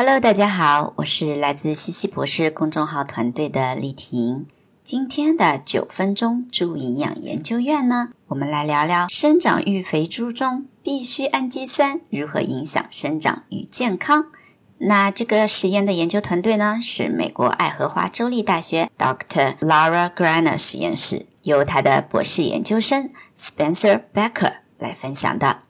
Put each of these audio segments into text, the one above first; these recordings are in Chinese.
Hello，大家好，我是来自西西博士公众号团队的丽婷。今天的九分钟猪营养研究院呢，我们来聊聊生长育肥猪中必需氨基酸如何影响生长与健康。那这个实验的研究团队呢，是美国爱荷华州立大学 Dr. Laura Greiner 实验室，由他的博士研究生 Spencer Becker 来分享的。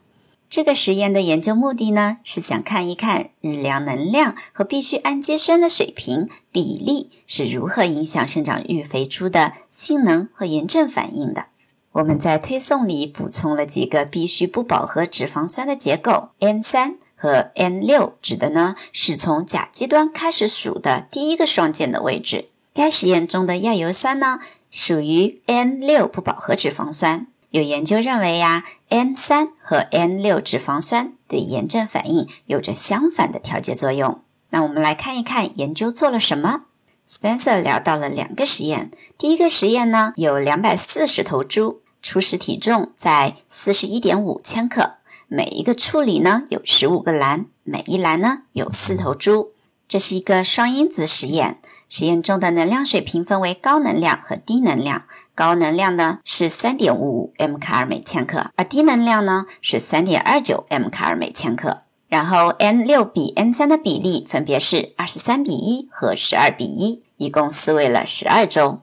这个实验的研究目的呢，是想看一看日粮能量和必需氨基酸的水平比例是如何影响生长育肥猪的性能和炎症反应的。我们在推送里补充了几个必需不饱和脂肪酸的结构，N 三和 N 六指的呢是从甲基端开始数的第一个双键的位置。该实验中的亚油酸呢属于 N 六不饱和脂肪酸。有研究认为呀，N 三和 N 六脂肪酸对炎症反应有着相反的调节作用。那我们来看一看研究做了什么。Spencer 聊到了两个实验。第一个实验呢，有两百四十头猪，初始体重在四十一点五千克，每一个处理呢有十五个篮，每一篮呢有四头猪。这是一个双因子实验。实验中的能量水平分为高能量和低能量。高能量呢是三点五五 m 卡尔每千克，而低能量呢是三点二九 m 卡尔每千克。然后 N 六比 N 三的比例分别是二十三比一和十二比一，一共饲喂了十二周。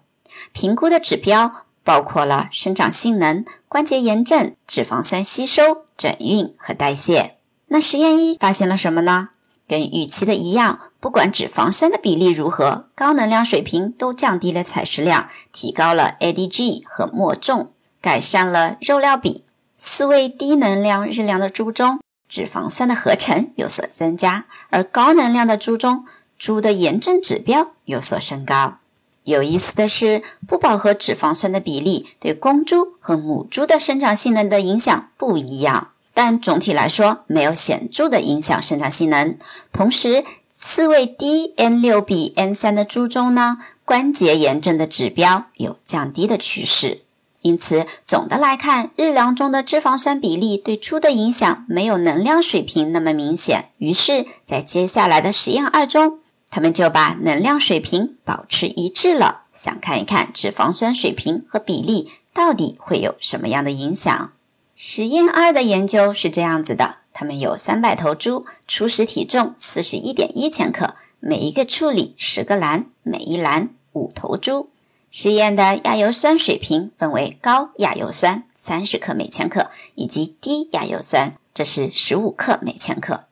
评估的指标包括了生长性能、关节炎症、脂肪酸吸收、转运和代谢。那实验一发现了什么呢？跟预期的一样。不管脂肪酸的比例如何，高能量水平都降低了采食量，提高了 ADG 和末重，改善了肉料比。四位低能量日粮的猪中，脂肪酸的合成有所增加，而高能量的猪中，猪的炎症指标有所升高。有意思的是，不饱和脂肪酸的比例对公猪和母猪的生长性能的影响不一样，但总体来说没有显著的影响生长性能。同时，四位低 N 六比 N 三的猪中呢，关节炎症的指标有降低的趋势。因此，总的来看，日粮中的脂肪酸比例对猪的影响没有能量水平那么明显。于是，在接下来的实验二中，他们就把能量水平保持一致了，想看一看脂肪酸水平和比例到底会有什么样的影响。实验二的研究是这样子的。他们有三百头猪，初始体重四十一点一千克，每一个处理十个篮，每一篮五头猪。实验的亚油酸水平分为高亚油酸三十克每千克，以及低亚油酸，这是十五克每千克。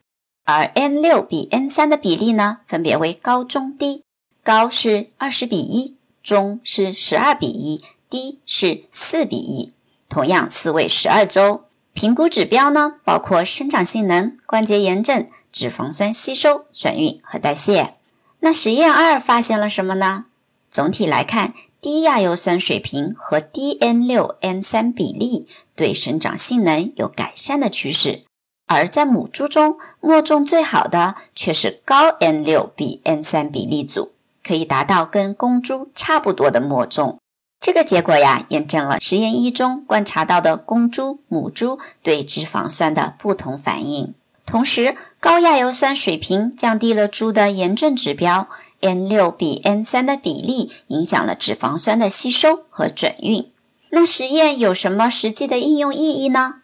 而 N 六比 N 三的比例呢，分别为高中低，高是二十比一，中是十二比一，低是四比一。同样饲喂十二周。评估指标呢，包括生长性能、关节炎症、脂肪酸吸收、转运和代谢。那实验二发现了什么呢？总体来看，低亚油酸水平和低 N 六 N 三比例对生长性能有改善的趋势。而在母猪中，末重最好的却是高 N 六比 N 三比例组，可以达到跟公猪差不多的末重。这个结果呀，验证了实验一中观察到的公猪、母猪对脂肪酸的不同反应。同时，高亚油酸水平降低了猪的炎症指标，N 六比 N 三的比例影响了脂肪酸的吸收和转运。那实验有什么实际的应用意义呢？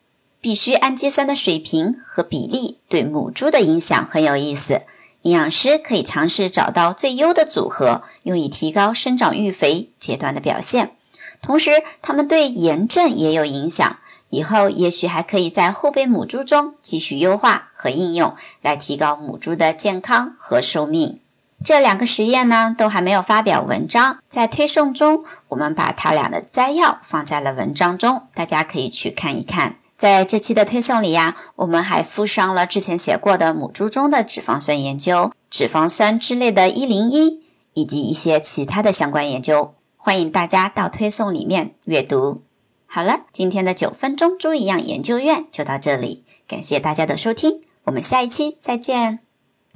必需氨基酸的水平和比例对母猪的影响很有意思。营养师可以尝试找到最优的组合，用以提高生长育肥阶段的表现。同时，它们对炎症也有影响。以后也许还可以在后备母猪中继续优化和应用，来提高母猪的健康和寿命。这两个实验呢，都还没有发表文章，在推送中，我们把它俩的摘要放在了文章中，大家可以去看一看。在这期的推送里呀，我们还附上了之前写过的母猪中的脂肪酸研究、脂肪酸之类的一零一，以及一些其他的相关研究。欢迎大家到推送里面阅读。好了，今天的九分钟猪一样研究院就到这里，感谢大家的收听，我们下一期再见。